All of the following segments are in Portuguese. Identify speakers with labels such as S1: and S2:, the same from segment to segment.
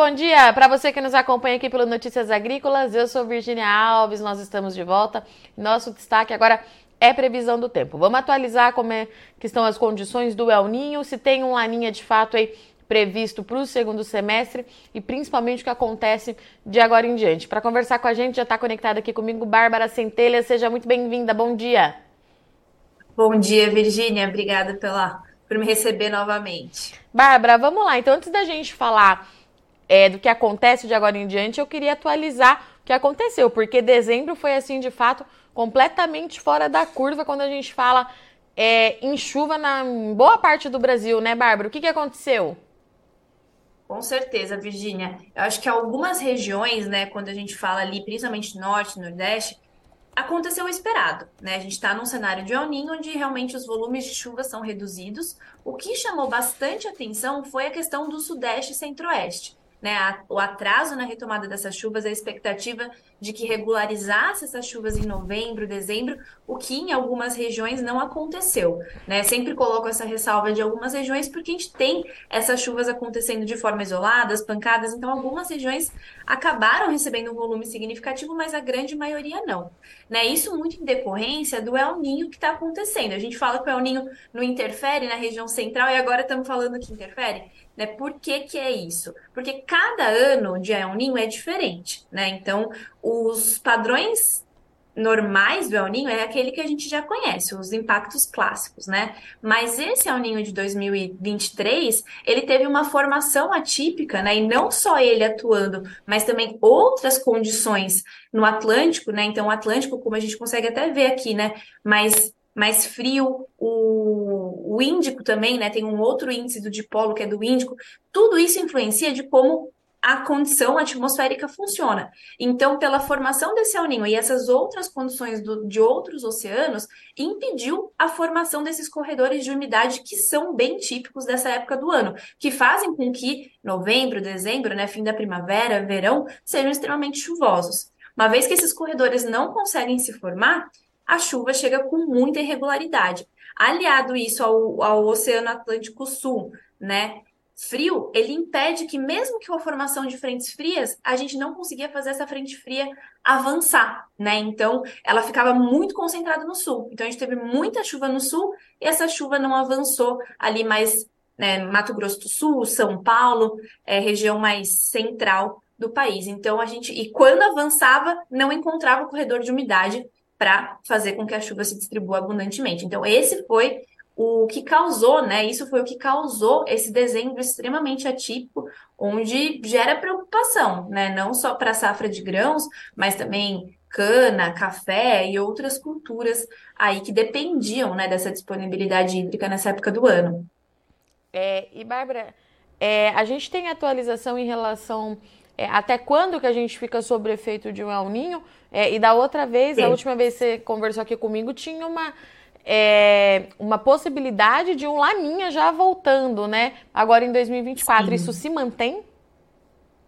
S1: bom dia para você que nos acompanha aqui pelo Notícias Agrícolas. Eu sou Virginia Alves, nós estamos de volta. Nosso destaque agora é previsão do tempo. Vamos atualizar como é que estão as condições do El Ninho, se tem um laninha de fato aí previsto para o segundo semestre e principalmente o que acontece de agora em diante. Para conversar com a gente, já está conectada aqui comigo Bárbara Centelha. Seja muito bem-vinda. Bom dia.
S2: Bom dia, Virgínia. Obrigada pela, por me receber novamente.
S1: Bárbara, vamos lá. Então, antes da gente falar é, do que acontece de agora em diante, eu queria atualizar o que aconteceu, porque dezembro foi, assim, de fato, completamente fora da curva quando a gente fala é, em chuva na boa parte do Brasil, né, Bárbara? O que, que aconteceu?
S2: Com certeza, Virgínia. Eu acho que algumas regiões, né, quando a gente fala ali, principalmente norte, nordeste, aconteceu o esperado, né? A gente está num cenário de Niño onde realmente os volumes de chuva são reduzidos. O que chamou bastante atenção foi a questão do sudeste e centro-oeste né, o atraso na retomada dessas chuvas, a expectativa de que regularizasse essas chuvas em novembro, dezembro, o que em algumas regiões não aconteceu. Né? Sempre coloco essa ressalva de algumas regiões porque a gente tem essas chuvas acontecendo de forma isolada, as pancadas, então algumas regiões acabaram recebendo um volume significativo, mas a grande maioria não. Né? Isso muito em decorrência do El Ninho que está acontecendo. A gente fala que o El Ninho não interfere na região central e agora estamos falando que interfere. Né? Por que, que é isso? Porque cada ano de El Ninho é diferente, né? Então, os padrões normais do El Ninho é aquele que a gente já conhece, os impactos clássicos, né? Mas esse El Ninho de 2023, ele teve uma formação atípica, né? E não só ele atuando, mas também outras condições no Atlântico, né? Então, o Atlântico, como a gente consegue até ver aqui, né? Mais mais frio, o, o Índico também, né? Tem um outro índice do dipolo que é do Índico. Tudo isso influencia de como a condição atmosférica funciona. Então, pela formação desse El Niño e essas outras condições do, de outros oceanos, impediu a formação desses corredores de umidade que são bem típicos dessa época do ano, que fazem com que novembro, dezembro, né, fim da primavera, verão, sejam extremamente chuvosos. Uma vez que esses corredores não conseguem se formar, a chuva chega com muita irregularidade. Aliado isso ao, ao Oceano Atlântico Sul, né? Frio, ele impede que, mesmo que com a formação de frentes frias, a gente não conseguia fazer essa frente fria avançar, né? Então, ela ficava muito concentrada no sul. Então, a gente teve muita chuva no sul e essa chuva não avançou ali mais né, Mato Grosso do Sul, São Paulo, é, região mais central do país. Então, a gente, e quando avançava, não encontrava o corredor de umidade para fazer com que a chuva se distribua abundantemente. Então, esse foi o que causou, né? Isso foi o que causou esse dezembro extremamente atípico, onde gera preocupação, né? Não só para a safra de grãos, mas também cana, café e outras culturas aí que dependiam, né, dessa disponibilidade hídrica nessa época do ano.
S1: É, e Bárbara, é, a gente tem atualização em relação é, até quando que a gente fica sob efeito de um El Ninho? É, e da outra vez, Sim. a última vez que você conversou aqui comigo, tinha uma, é, uma possibilidade de um Laninha já voltando, né? Agora em 2024. Sim. Isso se mantém?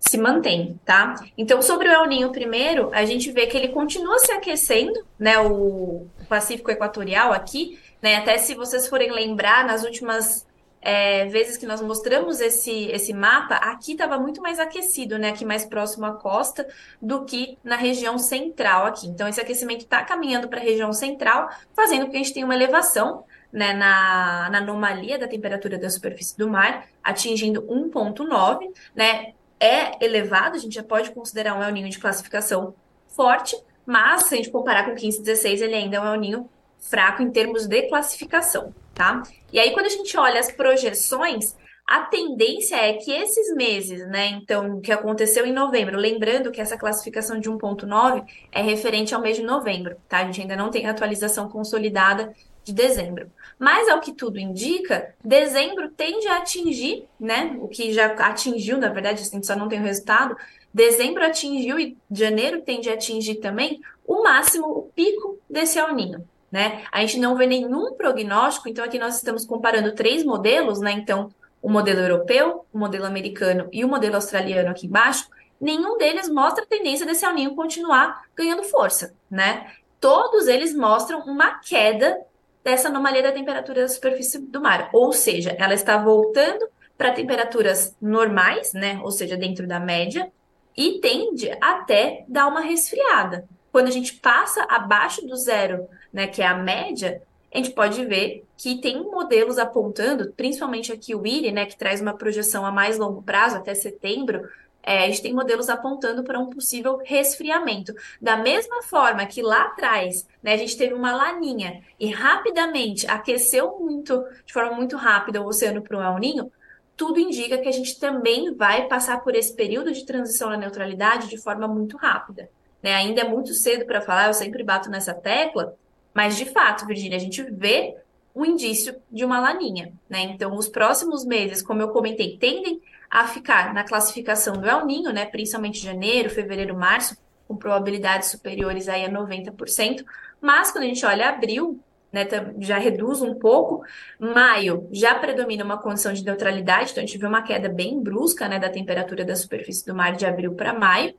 S2: Se mantém, tá? Então, sobre o El Ninho primeiro, a gente vê que ele continua se aquecendo, né? O Pacífico Equatorial aqui, né? Até se vocês forem lembrar, nas últimas é, vezes que nós mostramos esse, esse mapa, aqui estava muito mais aquecido, né? Aqui mais próximo à costa do que na região central aqui. Então, esse aquecimento está caminhando para a região central, fazendo com que a gente tenha uma elevação né, na, na anomalia da temperatura da superfície do mar, atingindo 1,9, né? É elevado, a gente já pode considerar um El Ninho de classificação forte, mas se a gente comparar com 15, 16, ele ainda é um El Ninho fraco em termos de classificação tá? E aí, quando a gente olha as projeções, a tendência é que esses meses, né, então, que aconteceu em novembro, lembrando que essa classificação de 1.9 é referente ao mês de novembro, tá? A gente ainda não tem atualização consolidada de dezembro. Mas, ao que tudo indica, dezembro tende a atingir, né, o que já atingiu, na verdade, a gente só não tem o resultado, dezembro atingiu e janeiro tende a atingir também o máximo, o pico desse El Ninho né? A gente não vê nenhum prognóstico, então aqui nós estamos comparando três modelos, né? Então, o modelo europeu, o modelo americano e o modelo australiano aqui embaixo, nenhum deles mostra a tendência desse aninho continuar ganhando força, né? Todos eles mostram uma queda dessa anomalia da temperatura da superfície do mar, ou seja, ela está voltando para temperaturas normais, né? Ou seja, dentro da média, e tende até dar uma resfriada. Quando a gente passa abaixo do zero, né, que é a média, a gente pode ver que tem modelos apontando, principalmente aqui o IRI, né, que traz uma projeção a mais longo prazo, até setembro, é, a gente tem modelos apontando para um possível resfriamento. Da mesma forma que lá atrás, né, a gente teve uma laninha e rapidamente aqueceu muito, de forma muito rápida, o oceano para o El Ninho, tudo indica que a gente também vai passar por esse período de transição na neutralidade de forma muito rápida. Né? Ainda é muito cedo para falar, eu sempre bato nessa tecla, mas de fato, Virginia, a gente vê o indício de uma laninha. Né? Então, os próximos meses, como eu comentei, tendem a ficar na classificação do El Ninho, né? principalmente janeiro, fevereiro, março, com probabilidades superiores aí a 90%. Mas quando a gente olha abril, né, já reduz um pouco. Maio já predomina uma condição de neutralidade, então a gente vê uma queda bem brusca né, da temperatura da superfície do mar de abril para maio.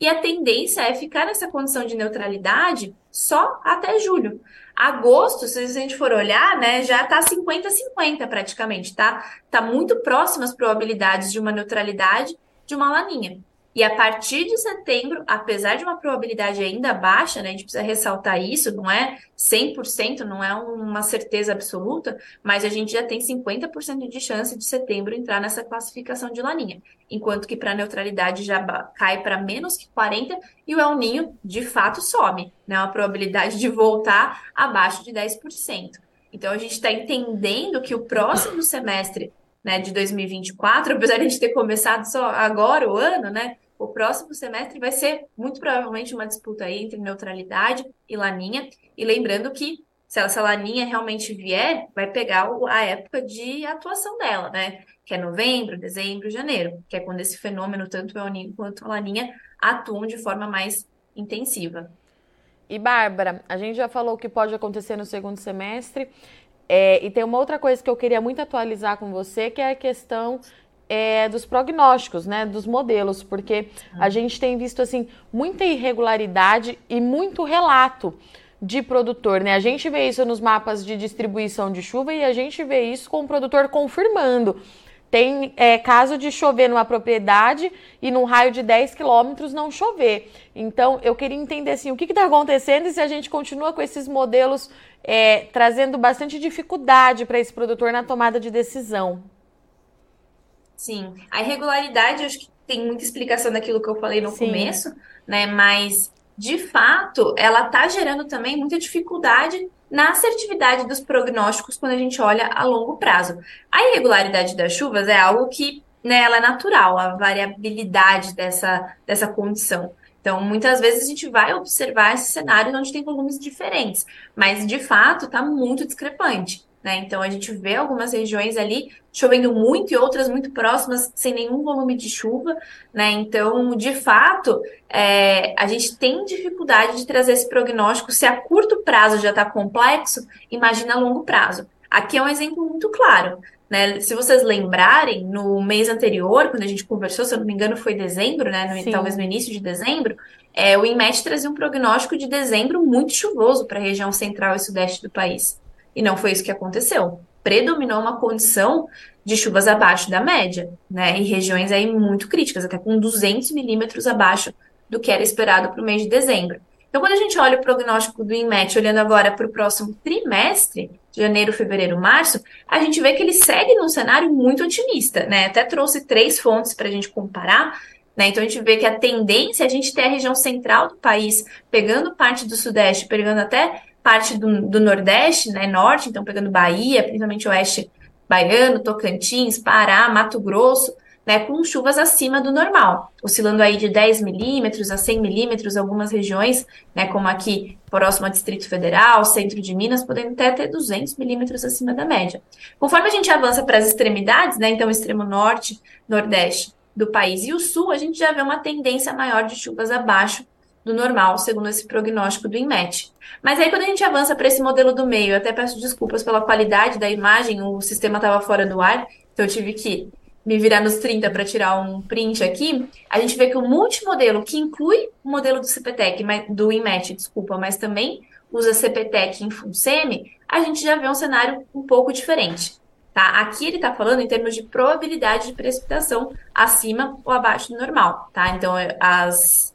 S2: E a tendência é ficar nessa condição de neutralidade só até julho. Agosto, se a gente for olhar, né, já está 50-50 praticamente, tá? Tá muito próximo as probabilidades de uma neutralidade de uma laninha. E a partir de setembro, apesar de uma probabilidade ainda baixa, né, a gente precisa ressaltar isso, não é 100%, não é uma certeza absoluta, mas a gente já tem 50% de chance de setembro entrar nessa classificação de laninha, enquanto que para neutralidade já cai para menos que 40% e o El Ninho de fato sobe, né, uma probabilidade de voltar abaixo de 10%. Então a gente está entendendo que o próximo semestre né, de 2024, apesar de a gente ter começado só agora o ano, né, o próximo semestre vai ser muito provavelmente uma disputa aí entre neutralidade e laninha. E lembrando que se essa laninha realmente vier, vai pegar a época de atuação dela, né? Que é novembro, dezembro, janeiro, que é quando esse fenômeno, tanto o El quanto a laninha, atuam de forma mais intensiva.
S1: E Bárbara, a gente já falou o que pode acontecer no segundo semestre. É, e tem uma outra coisa que eu queria muito atualizar com você, que é a questão é, dos prognósticos, né, dos modelos, porque a uhum. gente tem visto assim muita irregularidade e muito relato de produtor, né? A gente vê isso nos mapas de distribuição de chuva e a gente vê isso com o produtor confirmando. Tem é, caso de chover numa propriedade e num raio de 10 quilômetros não chover. Então, eu queria entender assim, o que está acontecendo e se a gente continua com esses modelos é, trazendo bastante dificuldade para esse produtor na tomada de decisão.
S2: Sim, a irregularidade, acho que tem muita explicação daquilo que eu falei no Sim. começo, né? Mas, de fato, ela está gerando também muita dificuldade na assertividade dos prognósticos quando a gente olha a longo prazo. A irregularidade das chuvas é algo que né, ela é natural, a variabilidade dessa, dessa condição. Então, muitas vezes a gente vai observar esse cenário onde tem volumes diferentes, mas de fato está muito discrepante. Né? Então, a gente vê algumas regiões ali chovendo muito e outras muito próximas, sem nenhum volume de chuva. Né? Então, de fato, é, a gente tem dificuldade de trazer esse prognóstico. Se a curto prazo já está complexo, imagina a longo prazo. Aqui é um exemplo muito claro. Né? Se vocês lembrarem, no mês anterior, quando a gente conversou, se eu não me engano, foi dezembro, né? No, talvez no início de dezembro, é, o INMET trazia um prognóstico de dezembro muito chuvoso para a região central e sudeste do país. E não foi isso que aconteceu. Predominou uma condição de chuvas abaixo da média, né? Em regiões aí muito críticas, até com 200 milímetros abaixo do que era esperado para o mês de dezembro. Então, quando a gente olha o prognóstico do INMET, olhando agora para o próximo trimestre, janeiro, fevereiro, março, a gente vê que ele segue num cenário muito otimista, né? Até trouxe três fontes para a gente comparar. Né? Então a gente vê que a tendência é a gente ter a região central do país pegando parte do sudeste, pegando até parte do, do nordeste, né? Norte, então pegando Bahia, principalmente oeste baiano, Tocantins, Pará, Mato Grosso, né, com chuvas acima do normal, oscilando aí de 10 milímetros a 100 milímetros, algumas regiões, né, como aqui próximo ao Distrito Federal, centro de Minas, podendo até ter 200 milímetros acima da média. Conforme a gente avança para as extremidades, né, então extremo norte, nordeste do país e o sul, a gente já vê uma tendência maior de chuvas abaixo do normal, segundo esse prognóstico do INMET. Mas aí, quando a gente avança para esse modelo do meio, eu até peço desculpas pela qualidade da imagem, o sistema estava fora do ar, então eu tive que me virar nos 30 para tirar um print aqui, a gente vê que o multimodelo, que inclui o modelo do CPTEC, do IMET, desculpa, mas também usa CPTEC em FUNSEMI, a gente já vê um cenário um pouco diferente. tá? Aqui ele está falando em termos de probabilidade de precipitação acima ou abaixo do normal, tá? Então, as,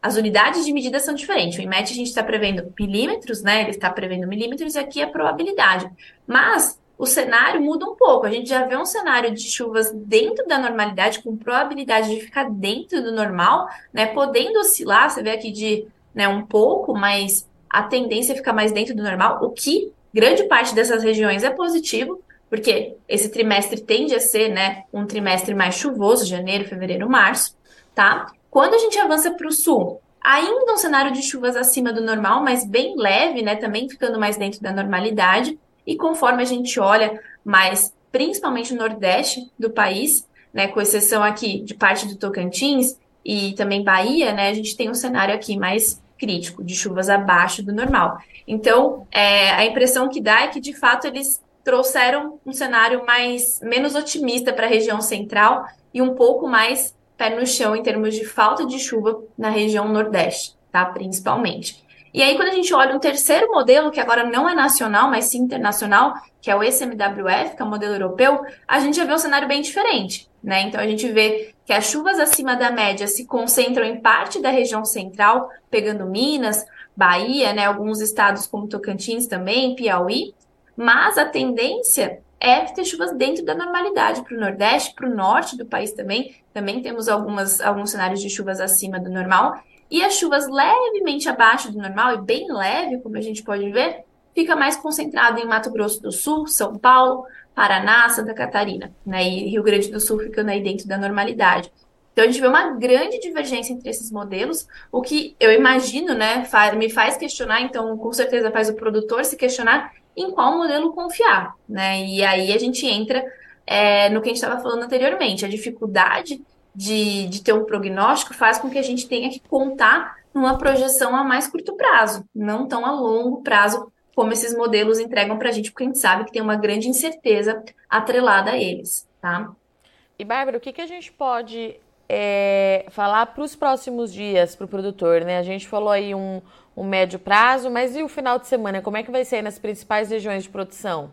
S2: as unidades de medida são diferentes. O IMET a gente está prevendo milímetros, né? Ele está prevendo milímetros e aqui é probabilidade. Mas o cenário muda um pouco. A gente já vê um cenário de chuvas dentro da normalidade, com probabilidade de ficar dentro do normal, né? Podendo oscilar, você vê aqui de né, um pouco, mas a tendência é ficar mais dentro do normal, o que grande parte dessas regiões é positivo, porque esse trimestre tende a ser né, um trimestre mais chuvoso, janeiro, fevereiro, março, tá? Quando a gente avança para o sul, ainda um cenário de chuvas acima do normal, mas bem leve, né? Também ficando mais dentro da normalidade. E conforme a gente olha mais, principalmente no nordeste do país, né? Com exceção aqui de parte do Tocantins e também Bahia, né? A gente tem um cenário aqui mais crítico, de chuvas abaixo do normal. Então, é, a impressão que dá é que, de fato, eles trouxeram um cenário mais menos otimista para a região central e um pouco mais pé no chão em termos de falta de chuva na região nordeste, tá? Principalmente. E aí, quando a gente olha um terceiro modelo, que agora não é nacional, mas sim internacional, que é o SMWF, que é o modelo europeu, a gente já vê um cenário bem diferente, né? Então, a gente vê que as chuvas acima da média se concentram em parte da região central, pegando Minas, Bahia, né? Alguns estados como Tocantins também, Piauí, mas a tendência é ter chuvas dentro da normalidade para o Nordeste, para o Norte do país também. Também temos algumas, alguns cenários de chuvas acima do normal. E as chuvas levemente abaixo do normal, e bem leve, como a gente pode ver, fica mais concentrado em Mato Grosso do Sul, São Paulo, Paraná, Santa Catarina, né? E Rio Grande do Sul ficando aí dentro da normalidade. Então a gente vê uma grande divergência entre esses modelos, o que eu imagino, né, me faz questionar, então com certeza faz o produtor se questionar em qual modelo confiar, né? E aí a gente entra é, no que a gente estava falando anteriormente, a dificuldade de, de ter um prognóstico faz com que a gente tenha que contar numa projeção a mais curto prazo, não tão a longo prazo como esses modelos entregam para a gente, porque a gente sabe que tem uma grande incerteza atrelada a eles, tá?
S1: E Bárbara, o que, que a gente pode é, falar para os próximos dias para o produtor, né? A gente falou aí um, um médio prazo, mas e o final de semana? Como é que vai ser nas principais regiões de produção?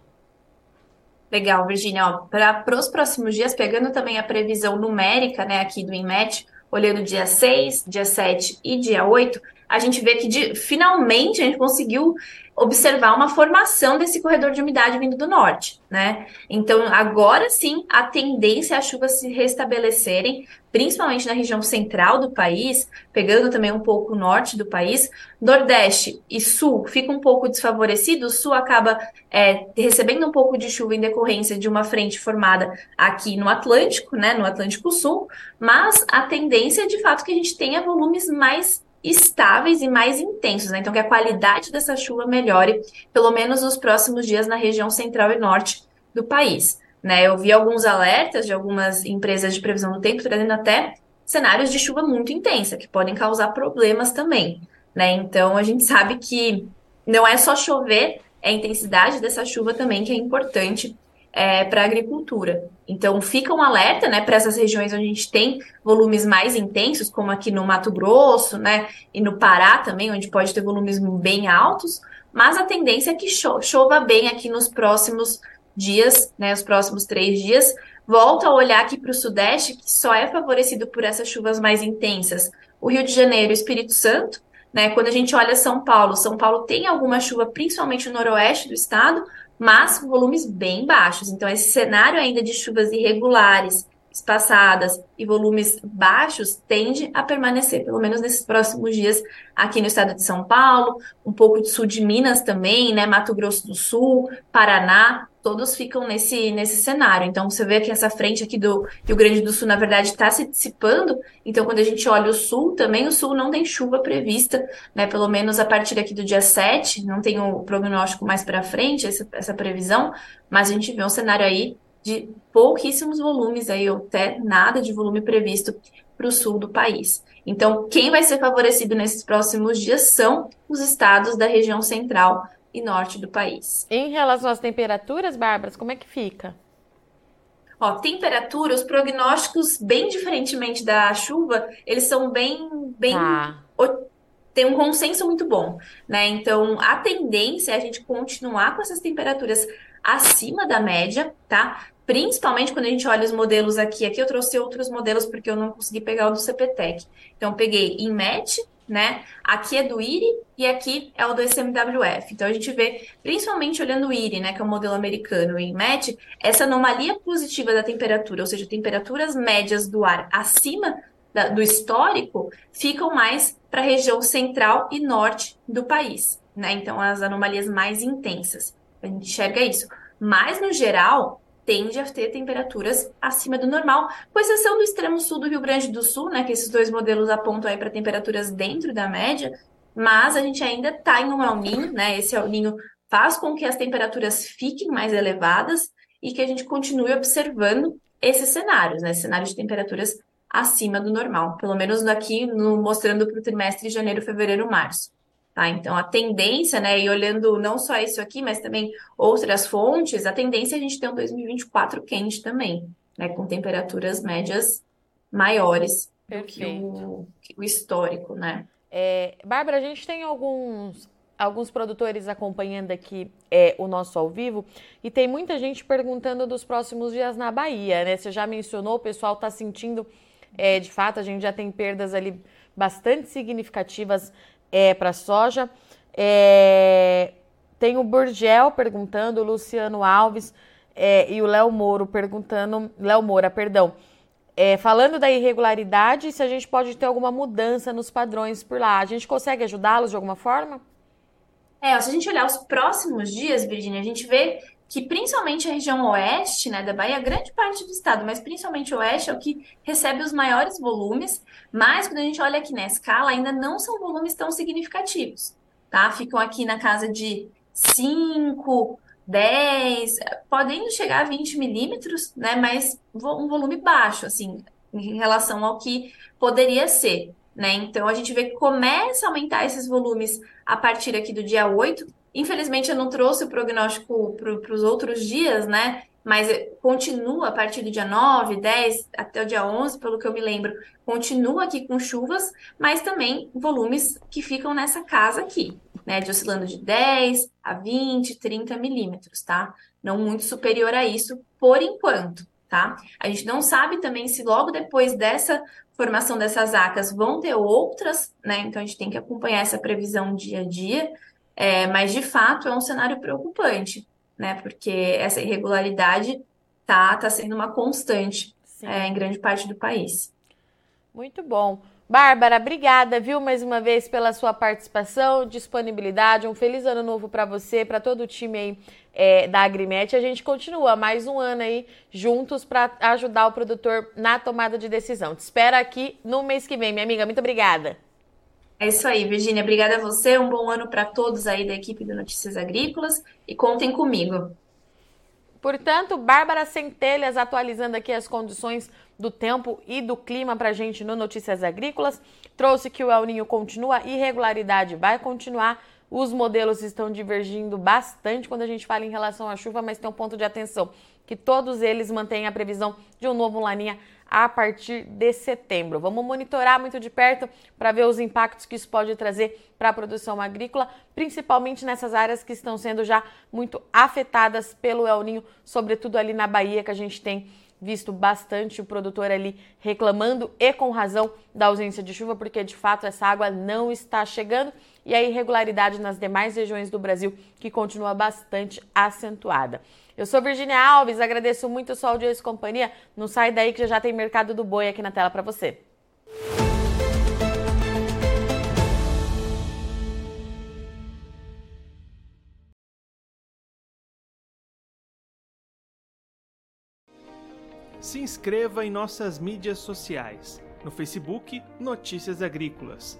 S2: Legal, Virginia. Para os próximos dias, pegando também a previsão numérica né, aqui do INMET, olhando dia 6, dia 7 e dia 8, a gente vê que de, finalmente a gente conseguiu observar uma formação desse corredor de umidade vindo do norte, né? Então, agora sim, a tendência é as chuvas se restabelecerem, principalmente na região central do país, pegando também um pouco o norte do país. Nordeste e sul fica um pouco desfavorecido, o sul acaba é, recebendo um pouco de chuva em decorrência de uma frente formada aqui no Atlântico, né, no Atlântico Sul, mas a tendência é de fato que a gente tenha volumes mais estáveis e mais intensos, né? Então, que a qualidade dessa chuva melhore, pelo menos nos próximos dias na região central e norte do país. Né? Eu vi alguns alertas de algumas empresas de previsão do tempo trazendo até cenários de chuva muito intensa, que podem causar problemas também. Né? Então, a gente sabe que não é só chover, é a intensidade dessa chuva também que é importante é, para a agricultura. Então, fica um alerta né, para essas regiões onde a gente tem volumes mais intensos, como aqui no Mato Grosso né, e no Pará também, onde pode ter volumes bem altos, mas a tendência é que cho chova bem aqui nos próximos dias, né, os próximos três dias. Volto a olhar aqui para o Sudeste, que só é favorecido por essas chuvas mais intensas. O Rio de Janeiro e o Espírito Santo, né, quando a gente olha São Paulo, São Paulo tem alguma chuva, principalmente no noroeste do estado, mas volumes bem baixos. Então, esse cenário ainda de chuvas irregulares, espaçadas e volumes baixos tende a permanecer, pelo menos nesses próximos dias, aqui no estado de São Paulo, um pouco de sul de Minas também, né? Mato Grosso do Sul, Paraná, todos ficam nesse, nesse cenário. Então, você vê que essa frente aqui do Rio Grande do Sul, na verdade, está se dissipando. Então, quando a gente olha o sul, também o sul não tem chuva prevista, né? Pelo menos a partir aqui do dia 7, não tem o prognóstico mais para frente, essa, essa previsão, mas a gente vê um cenário aí de pouquíssimos volumes, aí, ou até nada de volume previsto para o sul do país. Então, quem vai ser favorecido nesses próximos dias são os estados da região central e norte do país.
S1: Em relação às temperaturas, Bárbara, como é que fica?
S2: Ó, temperatura, os prognósticos, bem diferentemente da chuva, eles são bem, bem ah. tem um consenso muito bom, né? Então, a tendência é a gente continuar com essas temperaturas acima da média, tá? Principalmente quando a gente olha os modelos aqui. Aqui eu trouxe outros modelos porque eu não consegui pegar o do CPTEC. Então, peguei em MET, né? Aqui é do IRI e aqui é o do SMWF. Então, a gente vê, principalmente olhando o IRI, né, que é o modelo americano, e MET, essa anomalia positiva da temperatura, ou seja, temperaturas médias do ar acima da, do histórico, ficam mais para a região central e norte do país, né? Então, as anomalias mais intensas. A gente enxerga isso. Mas, no geral, tende a ter temperaturas acima do normal, com exceção do extremo sul do Rio Grande do Sul, né, que esses dois modelos apontam aí para temperaturas dentro da média, mas a gente ainda está em um El né, esse El faz com que as temperaturas fiquem mais elevadas e que a gente continue observando esses cenários, né, cenários de temperaturas acima do normal, pelo menos aqui no, mostrando para o trimestre de janeiro, fevereiro, março. Tá? Então, a tendência, né, e olhando não só isso aqui, mas também outras fontes, a tendência é a gente ter um 2024 quente também, né, com temperaturas médias maiores Perfeito. do que o, que o histórico, né?
S1: É, Bárbara, a gente tem alguns, alguns produtores acompanhando aqui é, o nosso ao vivo e tem muita gente perguntando dos próximos dias na Bahia, né? Você já mencionou, o pessoal está sentindo, é, de fato, a gente já tem perdas ali bastante significativas é, para soja. É, tem o Burgel perguntando, o Luciano Alves é, e o Léo Moro perguntando, Léo Moura, perdão, é, falando da irregularidade, se a gente pode ter alguma mudança nos padrões por lá. A gente consegue ajudá-los de alguma forma?
S2: É, se a gente olhar os próximos dias, Virginia, a gente vê que principalmente a região oeste né, da Bahia, grande parte do estado, mas principalmente o oeste é o que recebe os maiores volumes, mas quando a gente olha aqui na escala, ainda não são volumes tão significativos, tá? Ficam aqui na casa de 5, 10, podendo chegar a 20 milímetros, né? Mas um volume baixo, assim, em relação ao que poderia ser, né? Então a gente vê que começa a aumentar esses volumes a partir aqui do dia 8, Infelizmente, eu não trouxe o prognóstico para os outros dias, né? Mas continua a partir do dia 9, 10 até o dia 11, pelo que eu me lembro, continua aqui com chuvas, mas também volumes que ficam nessa casa aqui, né? De oscilando de 10 a 20, 30 milímetros, tá? Não muito superior a isso por enquanto, tá? A gente não sabe também se logo depois dessa formação dessas acas vão ter outras, né? Então a gente tem que acompanhar essa previsão dia a dia é, mas, de fato, é um cenário preocupante, né? Porque essa irregularidade tá, tá sendo uma constante é, em grande parte do país.
S1: Muito bom. Bárbara, obrigada, viu, mais uma vez pela sua participação, disponibilidade. Um feliz ano novo para você, para todo o time aí é, da Agrimet. A gente continua mais um ano aí juntos para ajudar o produtor na tomada de decisão. Te espero aqui no mês que vem, minha amiga. Muito obrigada.
S2: É isso aí, Virginia. Obrigada a você. Um bom ano para todos aí da equipe do Notícias Agrícolas e contem comigo.
S1: Portanto, Bárbara Centelhas atualizando aqui as condições do tempo e do clima para a gente no Notícias Agrícolas. Trouxe que o El Ninho continua, irregularidade vai continuar. Os modelos estão divergindo bastante quando a gente fala em relação à chuva, mas tem um ponto de atenção, que todos eles mantêm a previsão de um novo laninha a partir de setembro. Vamos monitorar muito de perto para ver os impactos que isso pode trazer para a produção agrícola, principalmente nessas áreas que estão sendo já muito afetadas pelo El Ninho, sobretudo ali na Bahia, que a gente tem visto bastante o produtor ali reclamando e com razão da ausência de chuva, porque de fato essa água não está chegando e a irregularidade nas demais regiões do Brasil que continua bastante acentuada. Eu sou Virginia Alves, agradeço muito a sua audiência e companhia. Não sai daí que já, tem Mercado do Boi aqui na tela para você.
S3: Se inscreva em nossas mídias sociais. No Facebook, Notícias Agrícolas.